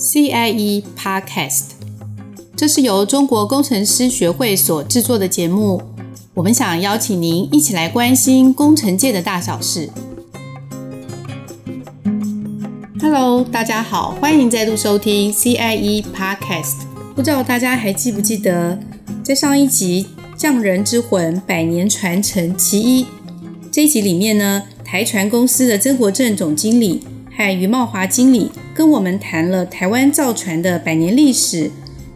CIE Podcast，这是由中国工程师学会所制作的节目。我们想邀请您一起来关心工程界的大小事。Hello，大家好，欢迎再度收听 CIE Podcast。不知道大家还记不记得，在上一集《匠人之魂：百年传承其一》这一集里面呢，台船公司的曾国正总经理和余茂华经理。跟我们谈了台湾造船的百年历史，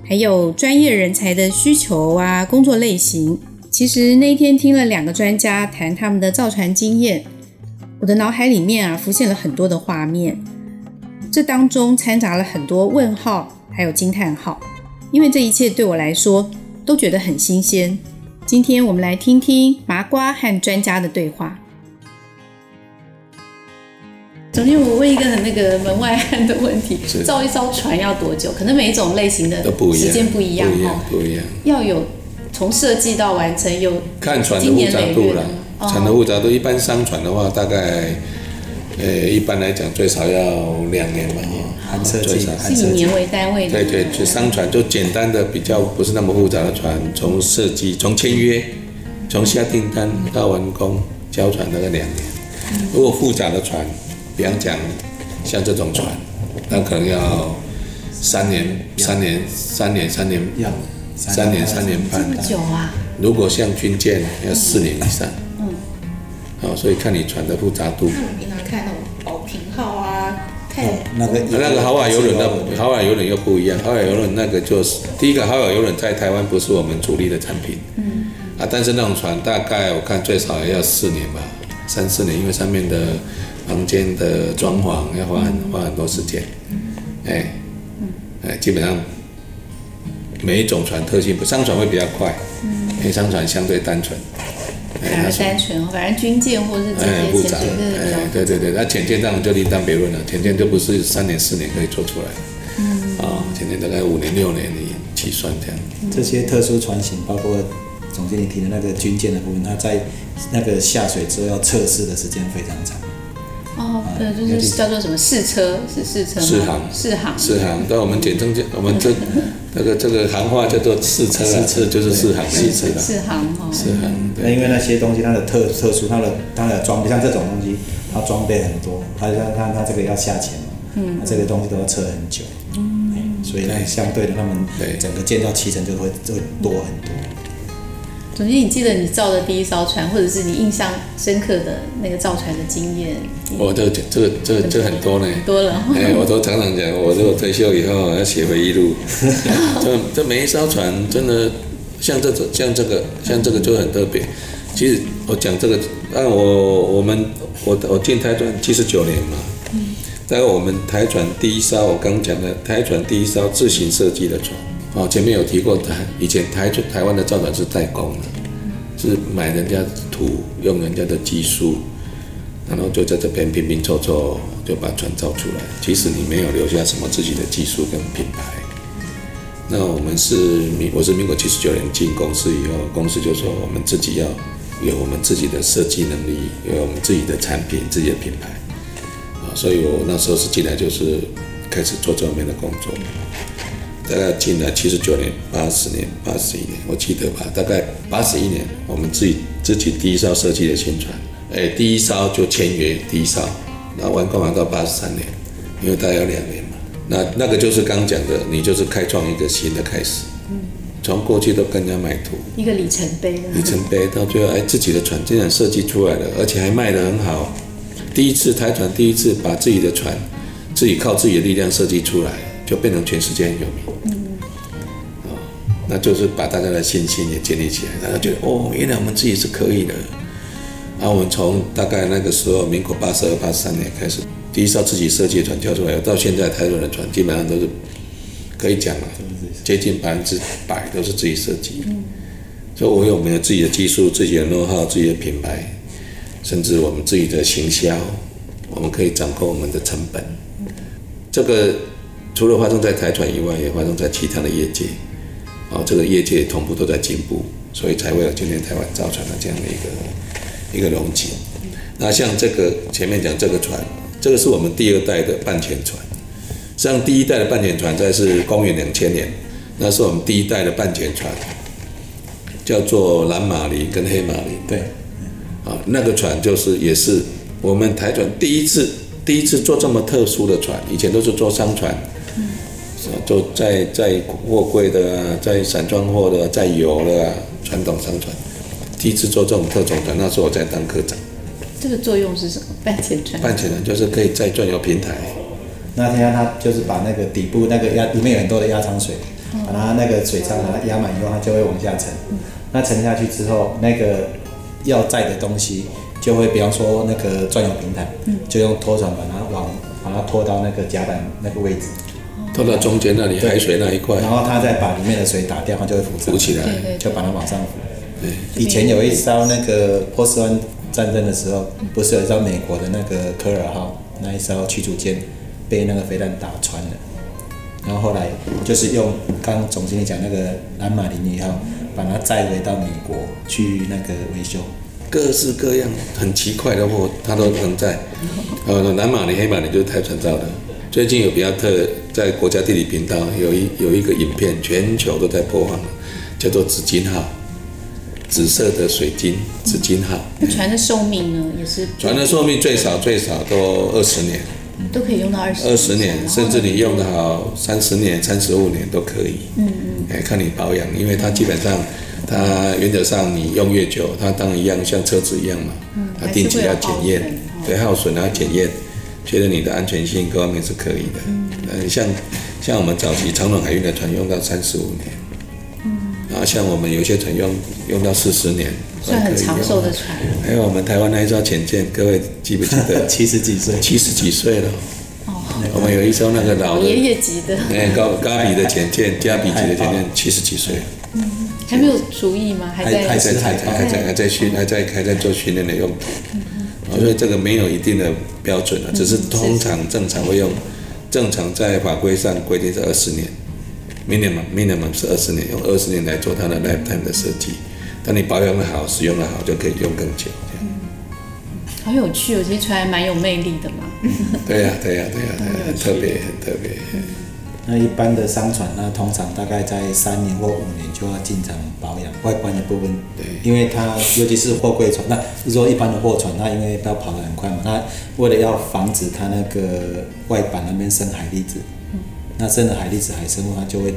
还有专业人才的需求啊，工作类型。其实那一天听了两个专家谈他们的造船经验，我的脑海里面啊浮现了很多的画面，这当中掺杂了很多问号，还有惊叹号，因为这一切对我来说都觉得很新鲜。今天我们来听听麻瓜和专家的对话。总经理，我问一个很那个门外汉的问题：造一艘船要多久？可能每一种类型的时间不一样哈，不一样。要有从设计到完成有看船的复杂度了，船的复杂度一般商船的话，大概呃一般来讲最少要两年吧，含设计是以年为单位的。对对，就商船就简单的比较不是那么复杂的船，从设计从签约从下订单到完工交船大概两年。如果复杂的船。比方讲，像这种船，那可能要三年、三年、三年、三年、三年、三年半。这么久啊！如果像军舰，要四年以上。嗯。好，所以看你船的复杂度。那我平常看那种宝瓶号啊，看那个那个豪华游轮的豪华游轮又不一样，豪华游轮那个就是第一个豪华游轮在台湾不是我们主力的产品。嗯。啊，但是那种船大概我看最少也要四年吧，三四年，因为上面的。房间的装潢要花很花很多时间，哎，哎，基本上每一种船特性不，商船会比较快，因为商船相对单纯，反而单纯，反正军舰或者是这些复杂，哎，对对对，那潜舰当然就另当别论了，潜舰就不是三年四年可以做出来，嗯，啊，潜舰大概五年六年你起算这样。这些特殊船型，包括总经理提的那个军舰的部分，它在那个下水之后要测试的时间非常长。哦，对，就是叫做什么试车，是试车吗？试航，试航，试航。但我们简称叫我们这那个这个行话叫做试车，试车就是试航的意思了。试航哈，试航。那因为那些东西它的特特殊，它的它的装备像这种东西，它装备很多，它像它它这个要下潜嘛，嗯，这个东西都要测很久，嗯，所以那相对的，他们整个建造期程就会就会多很多。总之，你记得你造的第一艘船，或者是你印象深刻的那个造船的经验？我这个这个这个这很多呢，多了。哎，我都常常讲，我如果退休以后要写回忆录。这这每一艘船真的像这种像这个像这个就很特别。其实我讲这个，按我我们我我进台船七十九年嘛，嗯在我们台船第一艘，我刚讲的台船第一艘自行设计的船。哦，前面有提过台，以前台台湾的造船是代工的，是买人家土，用人家的技术，然后就在这边拼拼凑凑就把船造出来。其实你没有留下什么自己的技术跟品牌。那我们是民，我是民国七十九年进公司以后，公司就说我们自己要有我们自己的设计能力，有我们自己的产品、自己的品牌。啊，所以我那时候是进来就是开始做这方面的工作。大概进来七十九年、八十年、八十一年，我记得吧？大概八十一年，我们自己自己第一艘设计的新船，哎，第一艘就签约第一艘，然后完工完到八十三年，因为大概要两年嘛。那那个就是刚讲的，你就是开创一个新的开始。嗯。从过去都跟人家买图，一个里程碑。里程碑到最后，哎，自己的船竟然设计出来了，而且还卖得很好。第一次台船，第一次把自己的船，自己靠自己的力量设计出来，就变成全世界很有名。那就是把大家的信心也建立起来，大家觉得哦，原来我们自己是可以的。然后我们从大概那个时候，民国八十二、八十三年开始，第一艘自己设计的船交出来，到现在台湾的船基本上都是可以讲了，接近百分之百都是自己设计。所以，我有没有自己的技术、自己的 know-how、自己的品牌，甚至我们自己的行销，我们可以掌控我们的成本。这个除了发生在台船以外，也发生在其他的业界。哦，这个业界同步都在进步，所以才会有今天台湾造船的这样的一个一个容积。那像这个前面讲这个船，这个是我们第二代的半潜船，实际上第一代的半潜船在是公元两千年，那是我们第一代的半潜船，叫做蓝马林跟黑马林。对，啊，那个船就是也是我们台船第一次第一次做这么特殊的船，以前都是做商船，嗯，做在在货柜的啊，载散装货的，在油的啊，传统商船，第一次做这种特种船，那时候我在当科长。这个作用是什么？半潜船？半潜船就是可以在转油平台。那天他就是把那个底部那个压里面有很多的压舱水，把它那个水舱把它压满以后，它就会往下沉。那沉下去之后，那个要载的东西就会，比方说那个转油平台，就用拖船把它往把它拖到那个甲板那个位置，拖到中间那里海水那一块，然后它再把里面的水打掉，它就会浮浮起来，就把它往上浮。以前有一艘那个波斯湾战争的时候，不是有一艘美国的那个科尔号那一艘驱逐舰？被那个飞弹打穿了，然后后来就是用刚刚总经理讲那个蓝马林一号，把它载回到美国去那个维修，各式各样很奇怪的货，它都能载。呃，蓝马林、黑马林就是台船造的。最近有比较特，在国家地理频道有一有一个影片，全球都在播放，叫做紫金号，紫色的水晶，紫金号。那船的寿命呢？也是船的寿命最少最少都二十年。都可以用到二十二十年，甚至你用得好三十年、三十五年都可以。嗯嗯，哎，看你保养，因为它基本上，它原则上你用越久，它当然一样像车子一样嘛。嗯。它定期要检验，对耗损要检验，确认你的安全性各方面是可以的。嗯。像像我们早期长隆海运的船用到三十五年。嗯。然后像我们有些船用用到四十年。算很长寿的船。还有我们台湾那一艘潜舰，各位记不记得？七十几岁。七十几岁了。哦。我们有一艘那个老爷爷级的。哎，高咖比的潜舰，加比级的潜舰，七十几岁。嗯。还没有除役吗？还在。还在还在还在还在训还在还在做训练的用途。嗯。所以这个没有一定的标准啊，只是通常正常会用，正常在法规上规定是二十年，minimum minimum 是二十年，用二十年来做它的 lifetime 的设计。当你保养的好，使用的好，就可以用更久。嗯，好有趣哦，其实船还蛮有魅力的嘛。对呀、啊，对呀、啊，对呀、啊，对呀、啊，很特别，很特别。嗯、那一般的商船，那通常大概在三年或五年就要进场保养外观的部分。对，因为它尤其是货柜船，那是说一般的货船，那因为它跑得很快嘛，那为了要防止它那个外板那边生海蛎子，嗯、那生了海蛎子、海生物，它就会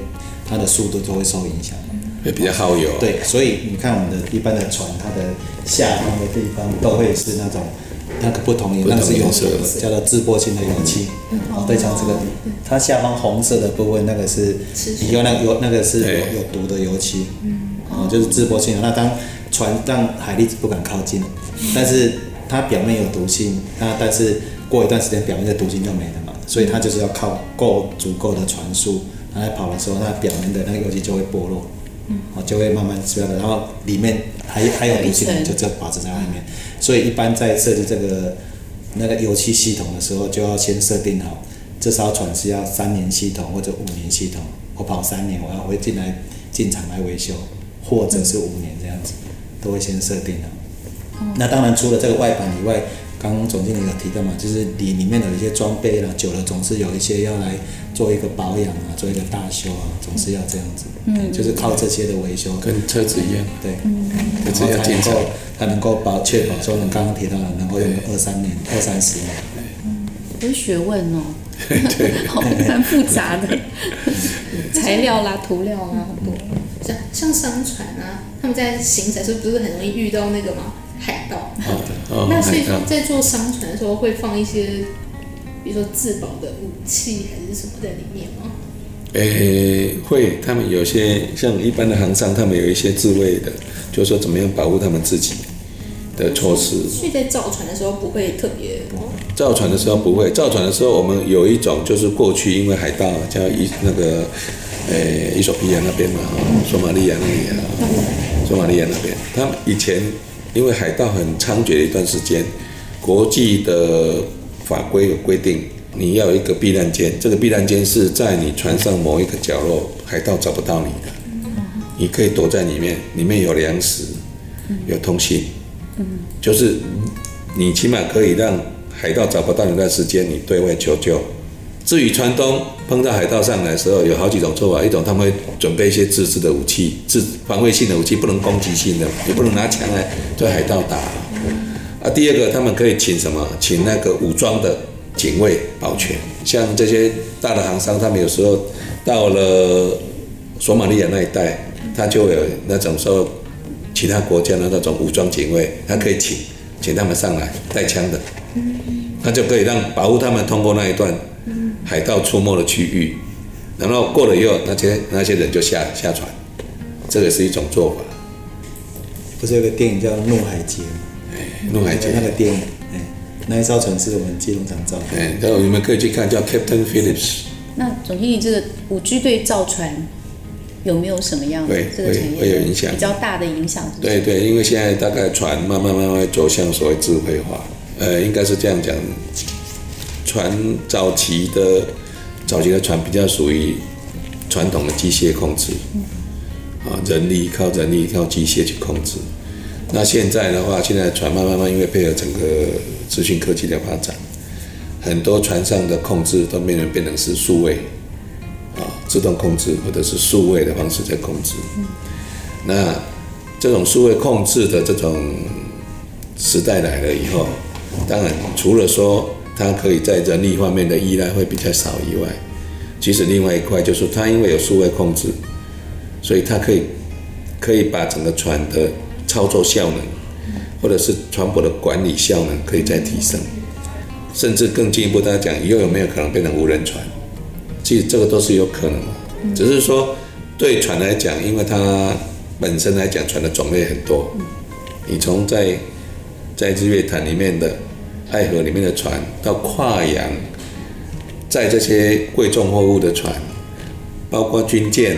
它的速度就会受影响。也比较耗油。对，所以你看我们的一般的船，它的下方的地方都会是那种那个不同颜，那个是有叫做致玻性的油漆。哦，对，像这个，它下方红色的部分，那个是你用那个油，那个是有有毒的油漆。嗯。哦，就是致玻性的。那当船让海蛎子不敢靠近，但是它表面有毒性，那但是过一段时间表面的毒性就没了嘛，所以它就是要靠够足够的船速，它在跑的时候，它表面的那个油漆就会剥落。嗯，就会慢慢出来的，然后里面还还有毒性，就就保持在外面。所以一般在设计这个那个油漆系统的时候，就要先设定好，这艘船是要三年系统或者五年系统。我跑三年，我要会进来进厂来维修，或者是五年这样子，都会先设定好。那当然除了这个外板以外。刚刚总经理有提到嘛，就是里里面的一些装备啦，久了总是有一些要来做一个保养啊，做一个大修啊，总是要这样子。嗯，就是靠这些的维修，跟车子一样。对，嗯，然后才能够，才能够保确保说，你刚刚提到的能够用二三年、二三十年。嗯，有学问哦。对，好 蛮复杂的，材料啦、涂料啦，很多。像像商船啊，他们在行驶时候不是很容易遇到那个吗？海盗，哦哦、那所以说在做商船的时候会放一些，比如说自保的武器还是什么在里面吗？诶、欸，会，他们有些像一般的航商，他们有一些自卫的，就是说怎么样保护他们自己的措施。所以在造船的时候不会特别。造船的时候不会，造船的时候我们有一种就是过去因为海盗叫伊那个，诶、欸，伊索比亚那边嘛，索马利亚那里啊，索马利亚那边，他们以前。因为海盗很猖獗的一段时间，国际的法规有规定，你要有一个避难间，这个避难间是在你船上某一个角落，海盗找不到你的，你可以躲在里面，里面有粮食，有通信，就是你起码可以让海盗找不到你的时间，你对外求救，至于船东碰到海盗上来的时候，有好几种做法。一种他们会准备一些自制的武器，自防卫性的武器，不能攻击性的，也不能拿枪来对海盗打。啊，第二个他们可以请什么？请那个武装的警卫保全。像这些大的航商，他们有时候到了索马利亚那一带，他就有那种说其他国家的那种武装警卫，他可以请请他们上来带枪的，他就可以让保护他们通过那一段。海盗出没的区域，然后过了以后，那些那些人就下下船，这个是一种做法。不是有个电影叫《怒海劫》吗？哎，怒海劫那个电影，哎，那一艘船是我们基隆港造的。哎，然后你们可以去看，叫 Captain Phillips。那总经理，这个五 G 对造船有没有什么样的这个产业会有影响？比较大的影响？对对，因为现在大概船慢慢慢慢走向所谓智慧化，呃，应该是这样讲。船早期的早期的船比较属于传统的机械控制，啊，人力靠人力靠机械去控制。那现在的话，现在船慢慢慢因为配合整个资讯科技的发展，很多船上的控制都变成变成是数位，啊，自动控制或者是数位的方式在控制。那这种数位控制的这种时代来了以后，当然除了说它可以在人力方面的依赖会比较少以外，其实另外一块就是它因为有数位控制，所以它可以可以把整个船的操作效能，或者是船舶的管理效能可以再提升，甚至更进一步，大家讲又有没有可能变成无人船？其实这个都是有可能，只是说对船来讲，因为它本身来讲船的种类很多，你从在在日月潭里面的。爱河里面的船，到跨洋，载这些贵重货物的船，包括军舰，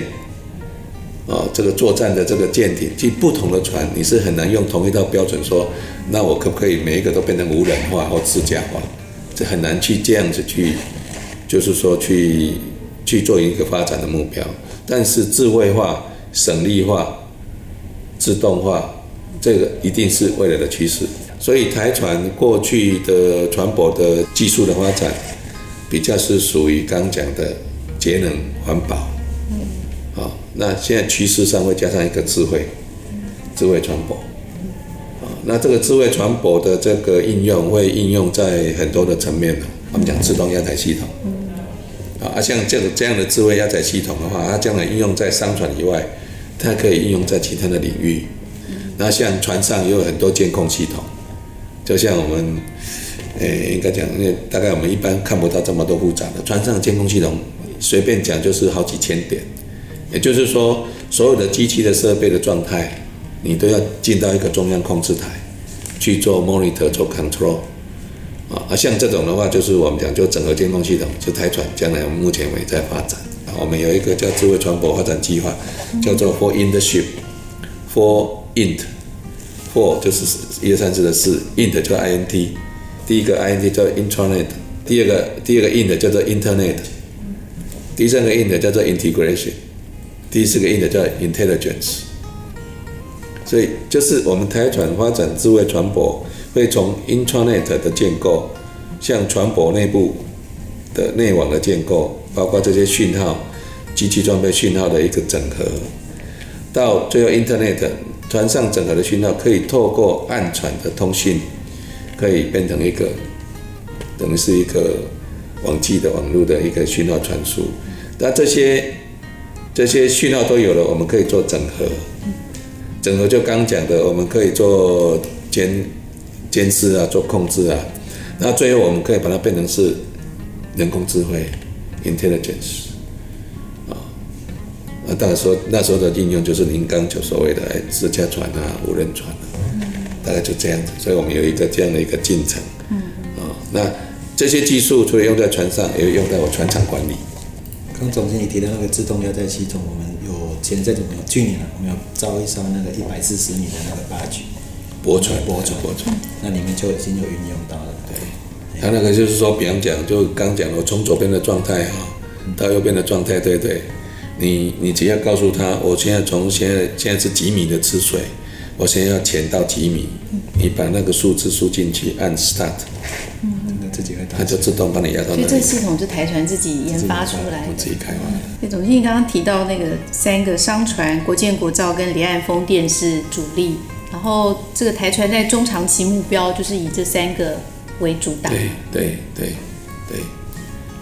哦，这个作战的这个舰艇，即不同的船，你是很难用同一套标准说，那我可不可以每一个都变成无人化或自驾化？这很难去这样子去，就是说去去做一个发展的目标。但是智慧化、省力化、自动化，这个一定是未来的趋势。所以台船过去的船舶的技术的发展，比较是属于刚讲的节能环保。嗯。好，那现在趋势上会加上一个智慧，智慧船舶。啊，那这个智慧船舶的这个应用会应用在很多的层面。我们讲自动压载系统。嗯。啊，像这个这样的智慧压载系统的话，它将来应用在商船以外，它可以应用在其他的领域。那像船上也有很多监控系统。就像我们，诶，应该讲，因为大概我们一般看不到这么多复杂的船上的监控系统，随便讲就是好几千点。也就是说，所有的机器的设备的状态，你都要进到一个中央控制台去做 monitor 做 control。啊，像这种的话，就是我们讲就整合监控系统，就台船将来我们目前为在发展。我们有一个叫智慧船舶发展计划，叫做 For in the ship，For int。For 就是一二三四的四，int 叫 int，第一个 int 叫 intranet，第二个第二个 int 叫做 internet，第三个 int 叫做 integration，第四个 int 叫 intelligence。所以就是我们台船发展智慧船舶，会从 intranet 的建构，像船舶内部的内网的建构，包括这些讯号、机器装备讯号的一个整合，到最后 internet。船上整合的讯号可以透过暗船的通讯，可以变成一个，等于是一个网际的网络的一个讯号传输。那这些这些讯号都有了，我们可以做整合。整合就刚讲的，我们可以做监监视啊，做控制啊。那最后我们可以把它变成是人工智慧 （intelligence）。那当然说那时候的应用就是您刚就所谓的哎自驾船啊、无人船啊，大概就这样子。所以我们有一个这样的一个进程。嗯。啊，那这些技术除了用在船上，也会用在我船厂管理。刚总经理提到那个自动押载系统，我们有前阵子有去年我们有造一艘那个一百四十米的那个八 G 驳船，驳船，驳船，那里面就已经有运用到了。对。它那个就是说，比方讲，就刚讲我，从左边的状态哈，到右边的状态，对对。你你只要告诉他，我现在从现在现在是几米的吃水，我现在要潜到几米，你把那个数字输进去，按 start，嗯，那自己会，它就自动帮你压到。所以这系统是台船自己研发出来的。自己开发的。那总经理刚刚提到那个三个商船，国建、国造跟离岸风电是主力，然后这个台船在中长期目标就是以这三个为主打。对对对对，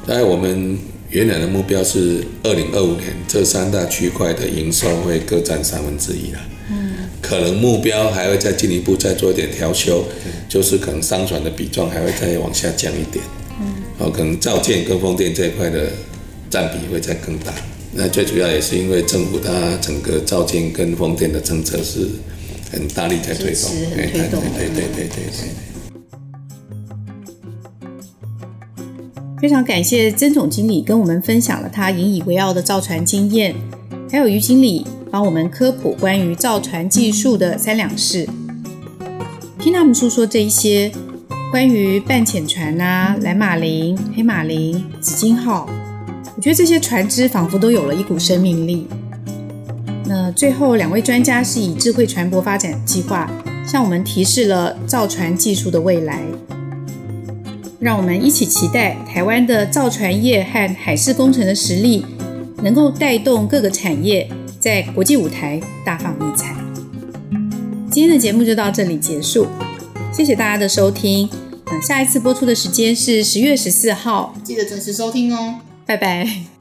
当然我们原来的目标是二零二五年这三大区块的营收会各占三分之一了。可能目标还会再进一步再做一点调修，就是可能商船的比重还会再往下降一点，嗯，哦，可能造舰跟风电这一块的占比会再更大。那最主要也是因为政府它整个造舰跟风电的政策是很大力在推动，很推动，对对对对对对。非常感谢曾总经理跟我们分享了他引以为傲的造船经验，还有于经理。帮我们科普关于造船技术的三两事，听他们诉说这一些关于半潜船啊、蓝马林、黑马林、紫金号，我觉得这些船只仿佛都有了一股生命力。那最后两位专家是以智慧船舶发展计划向我们提示了造船技术的未来，让我们一起期待台湾的造船业和海事工程的实力能够带动各个产业。在国际舞台大放异彩。今天的节目就到这里结束，谢谢大家的收听。嗯，下一次播出的时间是十月十四号，记得准时收听哦。拜拜。